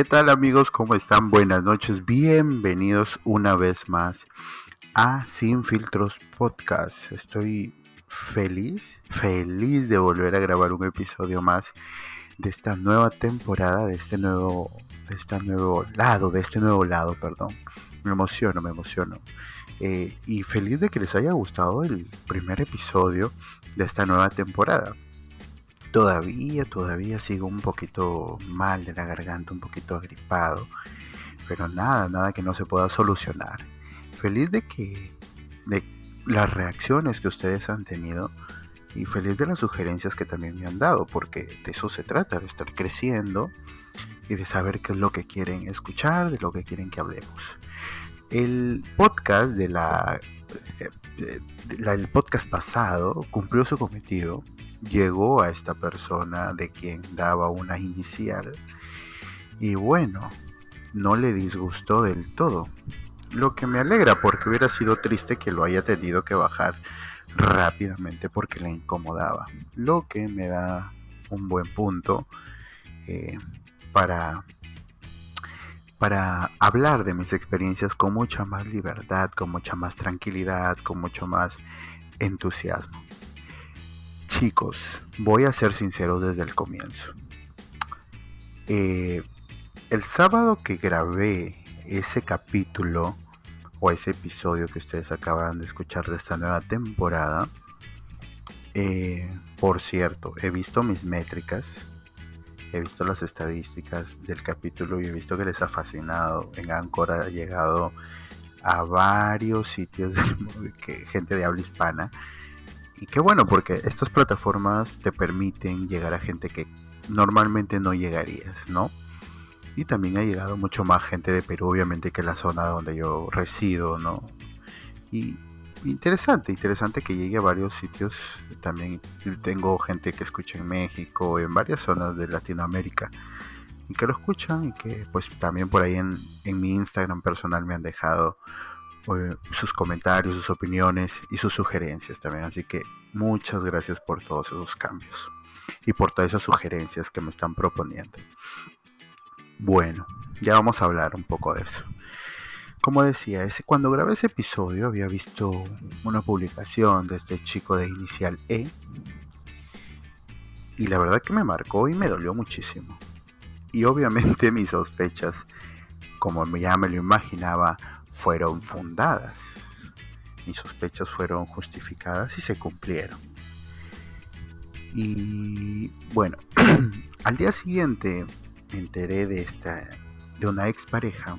¿Qué tal amigos? ¿Cómo están? Buenas noches. Bienvenidos una vez más a Sin Filtros Podcast. Estoy feliz, feliz de volver a grabar un episodio más de esta nueva temporada, de este nuevo, de este nuevo lado, de este nuevo lado, perdón. Me emociono, me emociono. Eh, y feliz de que les haya gustado el primer episodio de esta nueva temporada. Todavía, todavía sigo un poquito mal de la garganta, un poquito agripado. Pero nada, nada que no se pueda solucionar. Feliz de que de las reacciones que ustedes han tenido y feliz de las sugerencias que también me han dado, porque de eso se trata, de estar creciendo y de saber qué es lo que quieren escuchar, de lo que quieren que hablemos. El podcast de la, eh, el podcast pasado cumplió su cometido llegó a esta persona de quien daba una inicial y bueno, no le disgustó del todo. Lo que me alegra porque hubiera sido triste que lo haya tenido que bajar rápidamente porque le incomodaba. Lo que me da un buen punto eh, para, para hablar de mis experiencias con mucha más libertad, con mucha más tranquilidad, con mucho más entusiasmo. Chicos, voy a ser sincero desde el comienzo. Eh, el sábado que grabé ese capítulo o ese episodio que ustedes acaban de escuchar de esta nueva temporada, eh, por cierto, he visto mis métricas, he visto las estadísticas del capítulo y he visto que les ha fascinado. En ha llegado a varios sitios que gente de habla hispana y qué bueno, porque estas plataformas te permiten llegar a gente que normalmente no llegarías, ¿no? Y también ha llegado mucho más gente de Perú, obviamente, que la zona donde yo resido, ¿no? Y interesante, interesante que llegue a varios sitios. También tengo gente que escucha en México, en varias zonas de Latinoamérica, y que lo escuchan y que pues también por ahí en, en mi Instagram personal me han dejado sus comentarios, sus opiniones y sus sugerencias también. Así que muchas gracias por todos esos cambios y por todas esas sugerencias que me están proponiendo. Bueno, ya vamos a hablar un poco de eso. Como decía, ese, cuando grabé ese episodio había visto una publicación de este chico de inicial E y la verdad que me marcó y me dolió muchísimo. Y obviamente mis sospechas, como ya me lo imaginaba, fueron fundadas. Mis sospechas fueron justificadas y se cumplieron. Y bueno, al día siguiente me enteré de esta de una expareja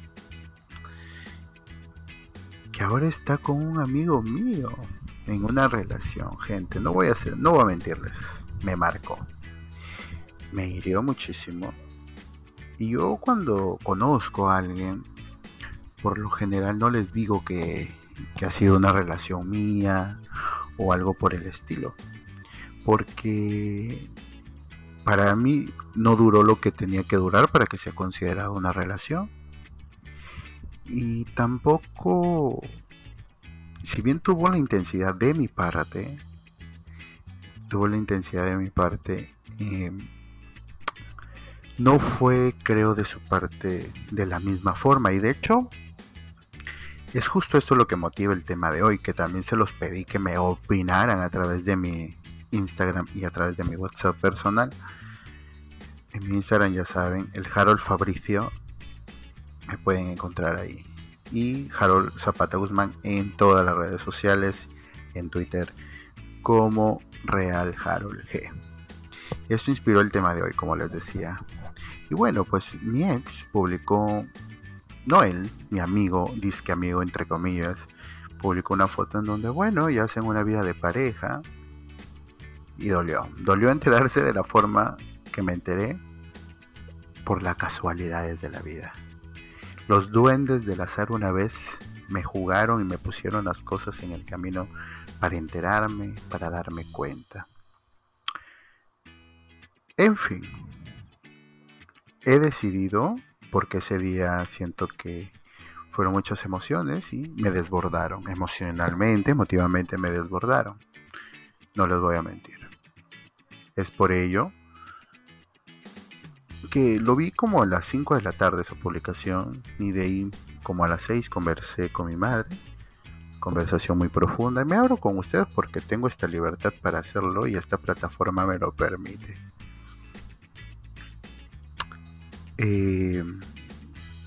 que ahora está con un amigo mío en una relación, gente, no voy a hacer, no voy a mentirles, me marcó. Me hirió muchísimo. Y yo cuando conozco a alguien por lo general no les digo que, ha sido una relación mía o algo por el estilo. Porque para mí no duró lo que tenía que durar para que sea considerado una relación. Y tampoco, si bien tuvo la intensidad de mi parte, tuvo la intensidad de mi parte, em, no fue, creo, de su parte de la misma forma. Y de hecho, es justo esto lo que motiva el tema de hoy, que también se los pedí que me opinaran a través de mi Instagram y a través de mi WhatsApp personal. En mi Instagram ya saben, el Harold Fabricio, me pueden encontrar ahí. Y Harold Zapata Guzmán en todas las redes sociales, en Twitter, como Real Harold G. Esto inspiró el tema de hoy, como les decía. Y bueno, pues mi ex publicó no él, mi amigo, disque amigo entre comillas, publicó una foto en donde, bueno, ya hacen una vida de pareja y dolió. Dolió enterarse de la forma que me enteré por las casualidades de la vida. Los duendes del azar una vez me jugaron y me pusieron las cosas en el camino para enterarme, para darme cuenta. En fin, he decidido porque ese día siento que fueron muchas emociones y me desbordaron emocionalmente, emotivamente me desbordaron. No les voy a mentir. Es por ello porque lo vi como a las 5 de la tarde esa publicación y de ahí como a las 6 conversé con mi madre. Conversación muy profunda. Y me abro con ustedes porque tengo esta libertad para hacerlo y esta plataforma me lo permite. Eh,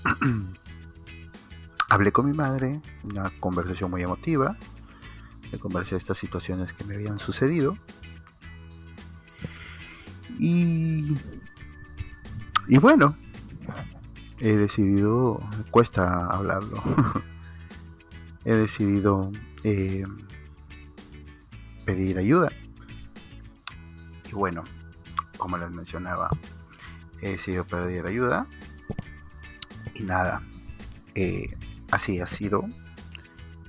hablé con mi madre, una conversación muy emotiva. Le conversé estas situaciones que me habían sucedido. Y, y bueno, he decidido, cuesta hablarlo, he decidido eh, pedir ayuda. Y bueno, como les mencionaba, he decidido pedir ayuda. Y nada, eh, así ha sido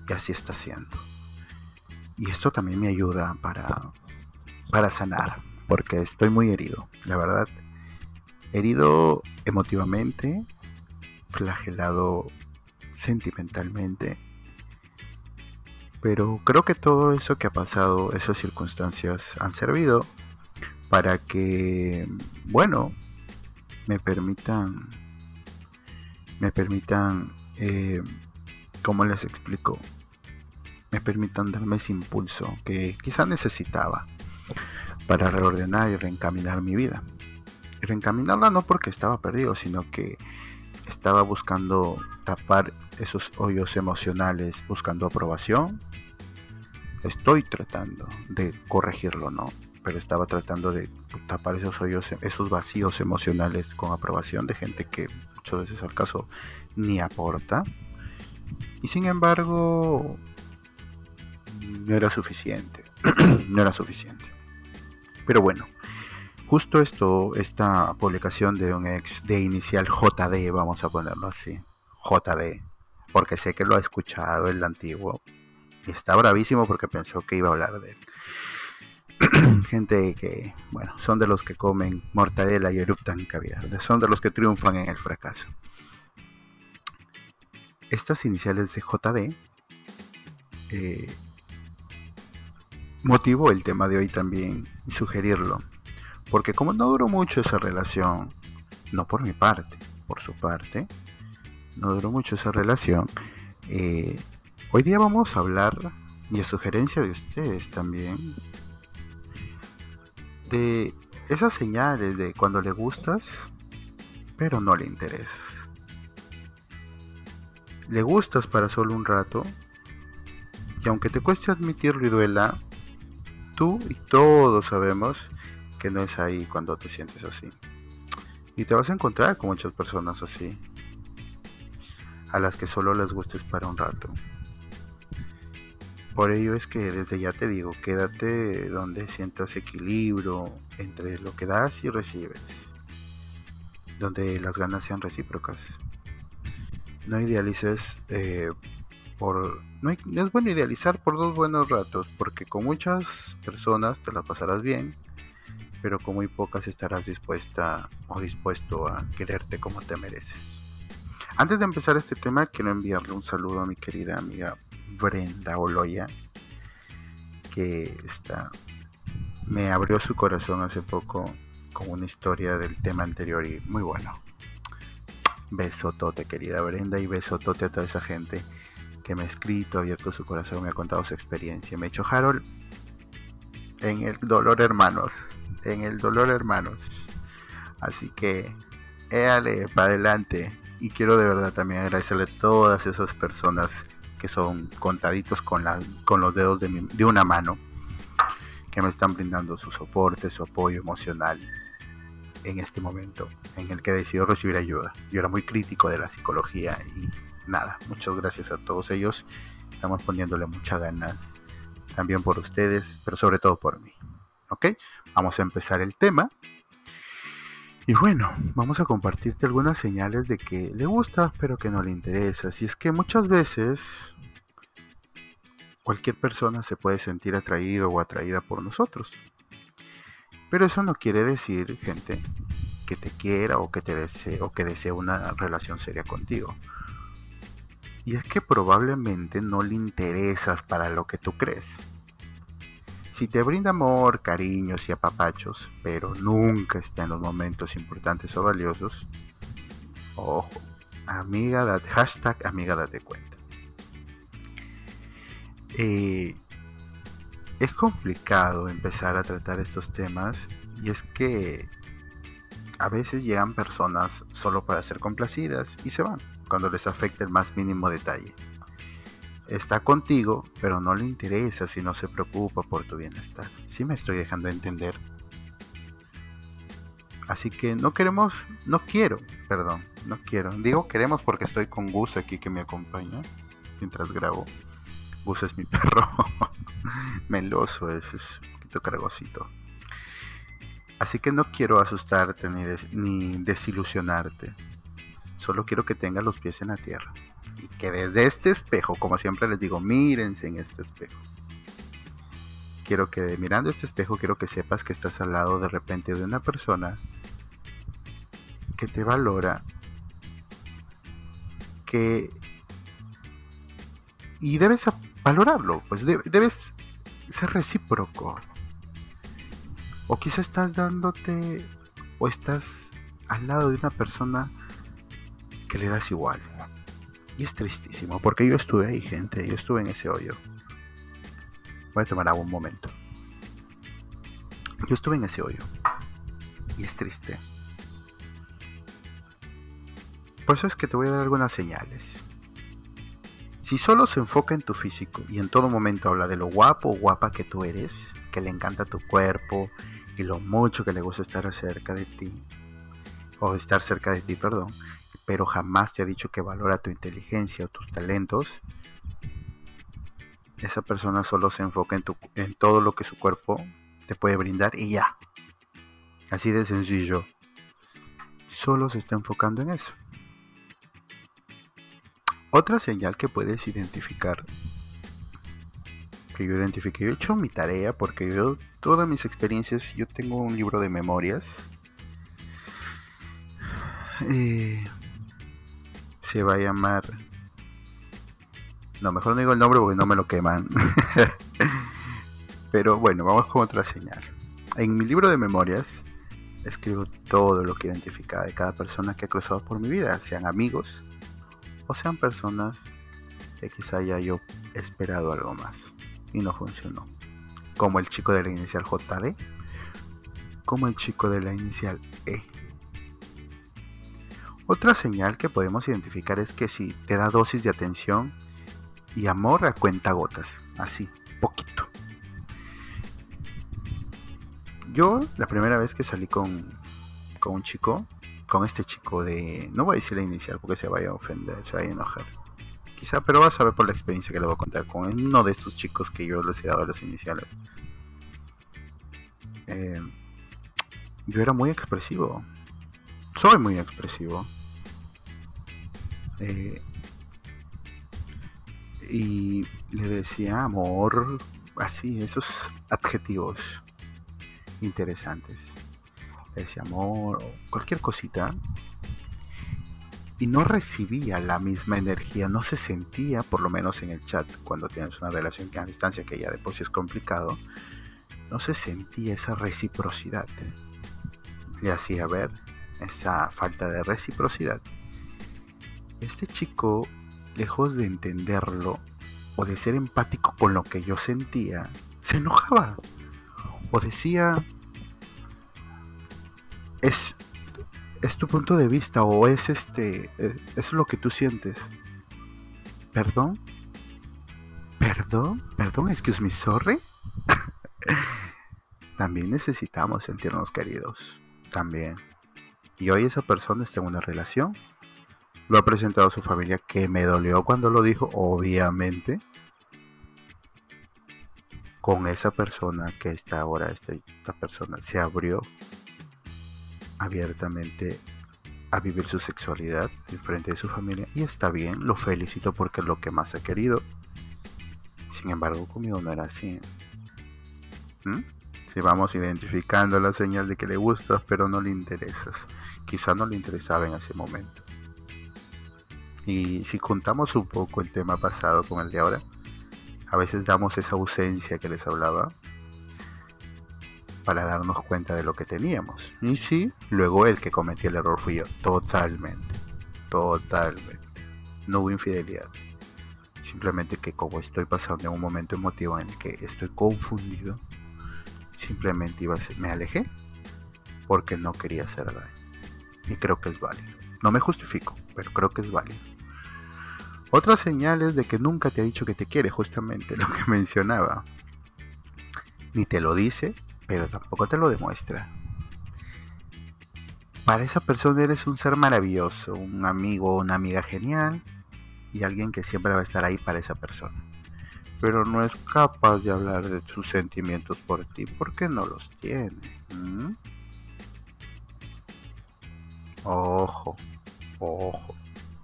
y así está siendo. Y esto también me ayuda para, para sanar, porque estoy muy herido, la verdad. Herido emotivamente, flagelado sentimentalmente. Pero creo que todo eso que ha pasado, esas circunstancias han servido para que, bueno, me permitan, me permitan, eh, ¿cómo les explico? Me permitan darme ese impulso que quizá necesitaba para reordenar y reencaminar mi vida. Reencaminarla no porque estaba perdido, sino que estaba buscando tapar esos hoyos emocionales, buscando aprobación. Estoy tratando de corregirlo, ¿no? Pero estaba tratando de tapar esos hoyos, esos vacíos emocionales con aprobación de gente que muchas veces al caso ni aporta. Y sin embargo, no era suficiente. no era suficiente. Pero bueno, Justo esto, esta publicación de un ex de inicial JD, vamos a ponerlo así, JD, porque sé que lo ha escuchado el antiguo y está bravísimo porque pensó que iba a hablar de él. Gente que, bueno, son de los que comen mortadela y eruptan caviar, son de los que triunfan en el fracaso. Estas iniciales de JD eh, motivó el tema de hoy también y sugerirlo porque como no duró mucho esa relación, no por mi parte, por su parte, no duró mucho esa relación, eh, hoy día vamos a hablar, y a sugerencia de ustedes también, de esas señales de cuando le gustas, pero no le interesas. Le gustas para solo un rato, y aunque te cueste admitirlo y duela, tú y todos sabemos que no es ahí cuando te sientes así. Y te vas a encontrar con muchas personas así, a las que solo les gustes para un rato. Por ello es que desde ya te digo, quédate donde sientas equilibrio entre lo que das y recibes, donde las ganas sean recíprocas. No idealices eh, por... No, no es bueno idealizar por dos buenos ratos, porque con muchas personas te la pasarás bien pero con muy pocas estarás dispuesta o dispuesto a quererte como te mereces. Antes de empezar este tema, quiero enviarle un saludo a mi querida amiga Brenda Oloya, que está, me abrió su corazón hace poco con una historia del tema anterior y muy bueno. Besotote, querida Brenda, y besotote a toda esa gente que me ha escrito, ha abierto su corazón, me ha contado su experiencia. Me ha hecho Harold en el dolor, hermanos en el dolor, hermanos. Así que, éale para adelante. Y quiero de verdad también agradecerle a todas esas personas que son contaditos con, la, con los dedos de, de una mano, que me están brindando su soporte, su apoyo emocional en este momento en el que decidido recibir ayuda. Yo era muy crítico de la psicología y nada, muchas gracias a todos ellos. Estamos poniéndole muchas ganas también por ustedes, pero sobre todo por mí. ¿Ok? Vamos a empezar el tema. Y bueno, vamos a compartirte algunas señales de que le gusta, pero que no le interesa. Si es que muchas veces cualquier persona se puede sentir atraído o atraída por nosotros. Pero eso no quiere decir, gente, que te quiera o que te desee o que desee una relación seria contigo. Y es que probablemente no le interesas para lo que tú crees Si te brinda amor, cariños y apapachos, pero nunca está en los momentos importantes o valiosos, ojo, amiga, hashtag amiga date cuenta. Eh, es complicado empezar a tratar estos temas y es que a veces llegan personas solo para ser complacidas y se van cuando les afecta el más mínimo detalle. Está contigo, pero no le interesa si no se preocupa por tu bienestar. Si me estoy dejando entender. Así que no queremos, no quiero, perdón, no quiero. Digo queremos porque estoy con Gus aquí que me acompaña mientras grabo. Gus es mi perro. Meloso es, es un poquito cargosito. Así que no quiero asustarte ni, ni desilusionarte. Solo quiero que tengas los pies en la tierra. Y que desde este espejo, como siempre les digo, mírense en este espejo. Quiero que mirando este espejo, quiero que sepas que estás al lado de repente de una persona que te valora, que... Y debes valorarlo, pues debes ser recíproco. O quizá estás dándote o estás al lado de una persona que le das igual. Y es tristísimo, porque yo estuve ahí, gente, yo estuve en ese hoyo. Voy a tomar agua un momento. Yo estuve en ese hoyo. Y es triste. Por eso es que te voy a dar algunas señales. Si solo se enfoca en tu físico y en todo momento habla de lo guapo o guapa que tú eres, que le encanta tu cuerpo y lo mucho que le gusta estar cerca de ti, o estar cerca de ti, perdón, pero jamás te ha dicho que valora tu inteligencia o tus talentos, esa persona solo se enfoca en, todo lo que su cuerpo te puede brindar y ya. Así de sencillo. Solo se está enfocando en eso. Otra señal que puedes identificar, que yo identifiqué, yo he hecho mi tarea porque yo, todas mis experiencias, yo tengo un libro de memorias. Eh, se va a llamar... No, mejor no digo el nombre porque no me lo queman. Pero bueno, vamos con otra señal. En mi libro de memorias escribo todo lo que identifica de cada persona que ha cruzado por mi vida, sean amigos o sean personas que quizá haya yo esperado algo más y no funcionó. Como el chico de la inicial JD, como el chico de la inicial E. Otra señal que podemos identificar es que si te da dosis de atención y amor a cuenta gotas, así, poquito. Yo la primera vez que salí con, con un chico, con este chico de, no voy a decir la inicial porque se vaya a ofender, se vaya a enojar. Quizá, pero vas a ver por la experiencia que le voy a contar con uno de estos chicos que yo les he dado las iniciales. Eh, yo era muy expresivo. Soy muy expresivo. Eh, y le decía amor, así, esos adjetivos interesantes. Le decía amor cualquier cosita. Y no recibía la misma energía, no se sentía, por lo menos en el chat, cuando tienes una relación a distancia, que ya de por es complicado, no se sentía esa reciprocidad. Le hacía ver esa falta de reciprocidad este chico, lejos de entenderlo o de ser empático con lo que yo sentía, se enojaba. O decía, es, es tu punto de vista o es este, eh, es lo que tú sientes. ¿Perdón? ¿Perdón? ¿Perdón? ¿Excuse me, sorry? También necesitamos sentirnos queridos. También. Y hoy esa persona está en una relación lo ha presentado a su familia, que me dolió cuando lo dijo, obviamente. Con esa persona que está ahora, esta, persona se abrió abiertamente a vivir su sexualidad en frente de su familia y está bien, lo felicito porque es lo que más ha querido. Sin embargo, conmigo no era así. ¿Mm? Si vamos identificando la señal de que le gustas, pero no le interesas. Quizá no le interesaba en ese momento. Y si contamos un poco el tema pasado con el de ahora, a veces damos esa ausencia que les hablaba para darnos cuenta de lo que teníamos. Y sí, luego el que cometió el error fui yo, totalmente, totalmente. No hubo infidelidad. Simplemente que como estoy pasando en un momento emotivo en el que estoy confundido, simplemente iba a me alejé porque no quería hacer daño. Y creo que es válido. No me justifico, pero creo que es válido. Otra señal es de que nunca te ha dicho que te quiere, justamente lo que mencionaba. Ni te lo dice, pero tampoco te lo demuestra. Para esa persona eres un ser maravilloso, un amigo una amiga genial y alguien que siempre va a estar ahí para esa persona. Pero no es capaz de hablar de sus sentimientos por ti porque no los tiene. Ojo, ojo.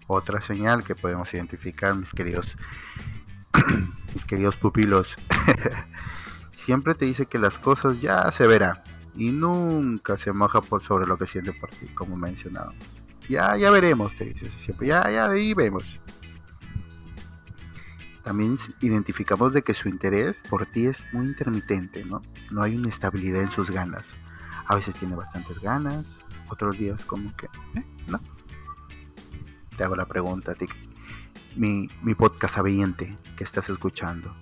Otra señal que podemos identificar, mis queridos, mis queridos pupilos. Siempre te dice que las cosas ya se verán y nunca se moja por sobre lo que siente por ti, como mencionábamos. Ya, ya veremos, te dice siempre. Ya, ya, de ahí vemos. También identificamos de que su interés por ti es muy intermitente, ¿no? No hay una estabilidad en sus ganas. A veces tiene bastantes ganas, otros días como que, ¿eh? ¿no? Te hago la pregunta a ti, mi, mi podcast sabiente que estás escuchando.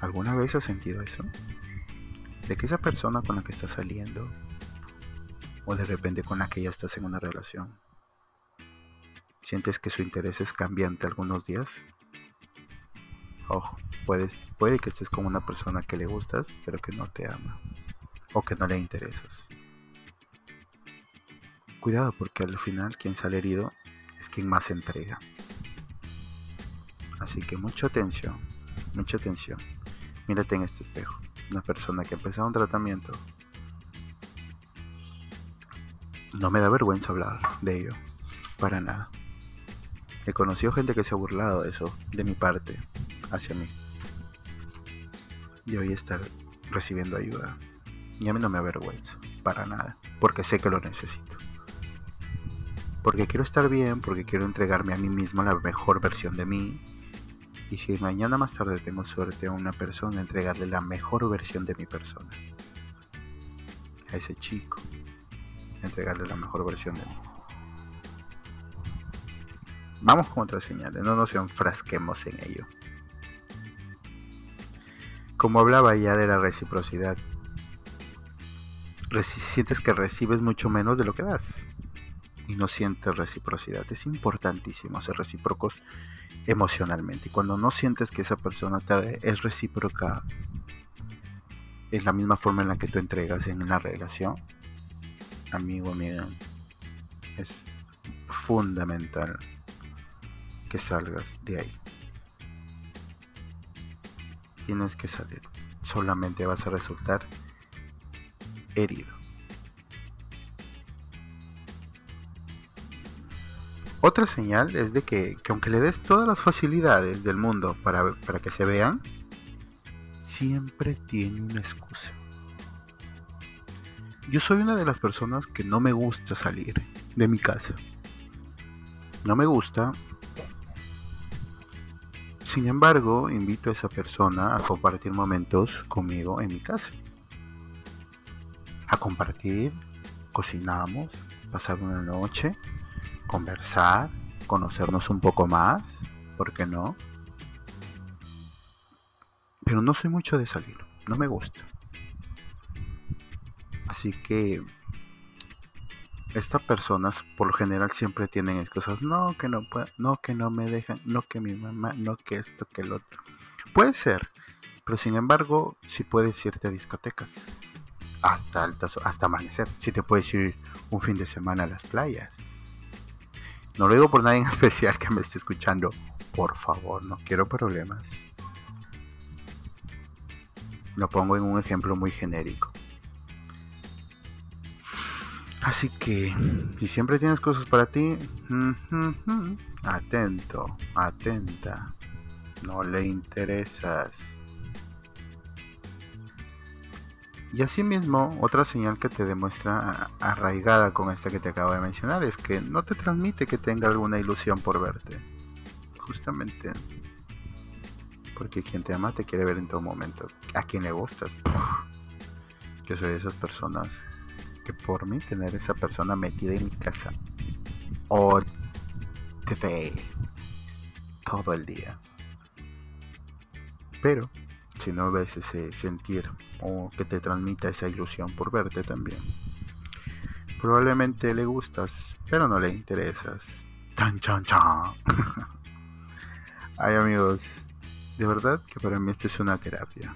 ¿Alguna vez has sentido eso? De que esa persona con la que estás saliendo, o de repente con la que ya estás en una relación, sientes que su interés es cambiante algunos días. Ojo, puede, puede que estés con una persona que le gustas, pero que no te ama, o que no le interesas cuidado porque al final quien sale herido es quien más entrega. Así que mucha atención, mucha atención. Mírate en este espejo. Una persona que ha empezado un tratamiento. No me da vergüenza hablar de ello. Para nada. He conocido gente que se ha burlado de eso, de mi parte, hacia mí. Y hoy estar recibiendo ayuda. Y a mí no me avergüenza, para nada, porque sé que lo necesito porque quiero estar bien, porque quiero entregarme a mí mismo la mejor versión de mí. Y si mañana más tarde tengo suerte a una persona, entregarle la mejor versión de mi persona. A ese chico, entregarle la mejor versión de mí. Vamos con otras señales, no nos enfrasquemos en ello. Como hablaba ya de la reciprocidad, sientes que recibes mucho menos de lo que das y no sientes reciprocidad. Es importantísimo ser recíprocos emocionalmente. Y cuando no sientes que esa persona es recíproca es la misma forma en la que tú entregas en la relación, amigo, amiga, es fundamental que salgas de ahí. Tienes que salir. Solamente vas a resultar herido. Otra señal es de que, aunque le des todas las facilidades del mundo para, para que se vean, siempre tiene una excusa. Yo soy una de las personas que no me gusta salir de mi casa. No me gusta. Sin embargo, invito a esa persona a compartir momentos conmigo en mi casa. A compartir, cocinamos, pasar una noche conversar, conocernos un poco más, ¿por qué no? Pero no soy mucho de salir, no me gusta. Así que estas personas por lo general siempre tienen excusas, no que no no que no me dejan, no que mi mamá, no que esto, que el otro. Puede ser, pero sin embargo, sí puedes irte a discotecas hasta altas, hasta amanecer. Si sí te puedes ir un fin de semana a las playas no lo digo por nadie en especial que me esté escuchando. Por favor, no quiero problemas. Lo pongo en un ejemplo muy genérico. Así que, si siempre tienes cosas para ti, atento, atenta. No le interesas. Y asimismo, otra señal que te demuestra arraigada con esta que te acabo de mencionar es que no te transmite que tenga alguna ilusión por verte. Justamente porque quien te ama te quiere ver en todo momento. A quien le gustas, Yo soy de esas personas que por mí tener esa persona metida en mi casa o TV todo el día. Pero si no ves ese sentir o que te transmita esa ilusión por verte también. Probablemente le gustas, pero no le interesas. Tan chan chan. Ay amigos, de verdad que para mí esto es una terapia.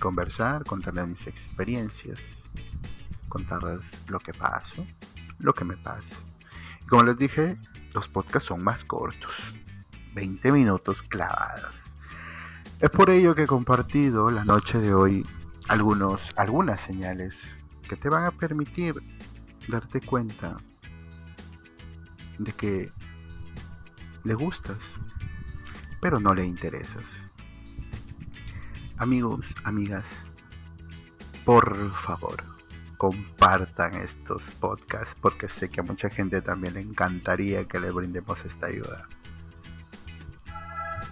Conversar, contarles mis experiencias, contarles lo que paso, lo que me pasa. Como les dije, los podcasts son más cortos, 20 minutos clavados. Es por ello que he compartido la noche de hoy algunos, algunas señales que te van a permitir darte cuenta de que le gustas, pero no le interesas. Amigos, amigas, por favor, compartan estos podcasts porque sé que a mucha gente también le encantaría que le brindemos esta ayuda.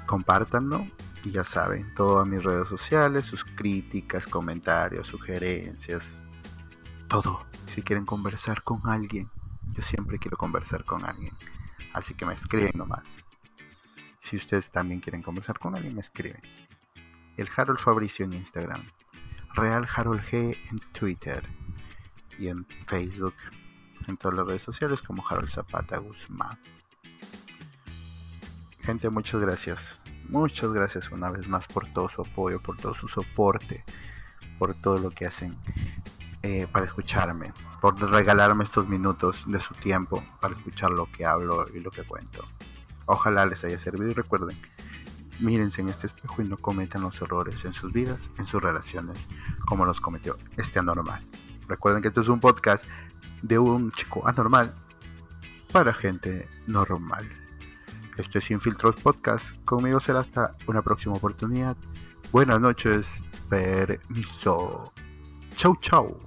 Compártanlo y ya saben, todas mis redes sociales, sus críticas, comentarios, sugerencias, todo. Si quieren conversar con alguien, yo siempre quiero conversar con alguien. Así que me escriben nomás. Si ustedes también quieren conversar con alguien, me escriben. El Harold Fabricio en Instagram. Real Harold G en Twitter. Y en Facebook. En todas las redes sociales como Harold Zapata Guzmán. Gente, muchas gracias. Muchas gracias una vez más por todo su apoyo, por todo su soporte, por todo lo que hacen eh, para escucharme, por regalarme estos minutos de su tiempo para escuchar lo que hablo y lo que cuento. Ojalá les haya servido y recuerden, mírense en este espejo y no cometan los errores en sus vidas, en sus relaciones, como los cometió este anormal. Recuerden que este es un podcast de un chico anormal para gente normal. Este es Sin Filtros Podcast. Conmigo será hasta una próxima oportunidad. Buenas noches. Permiso. Chau, chau.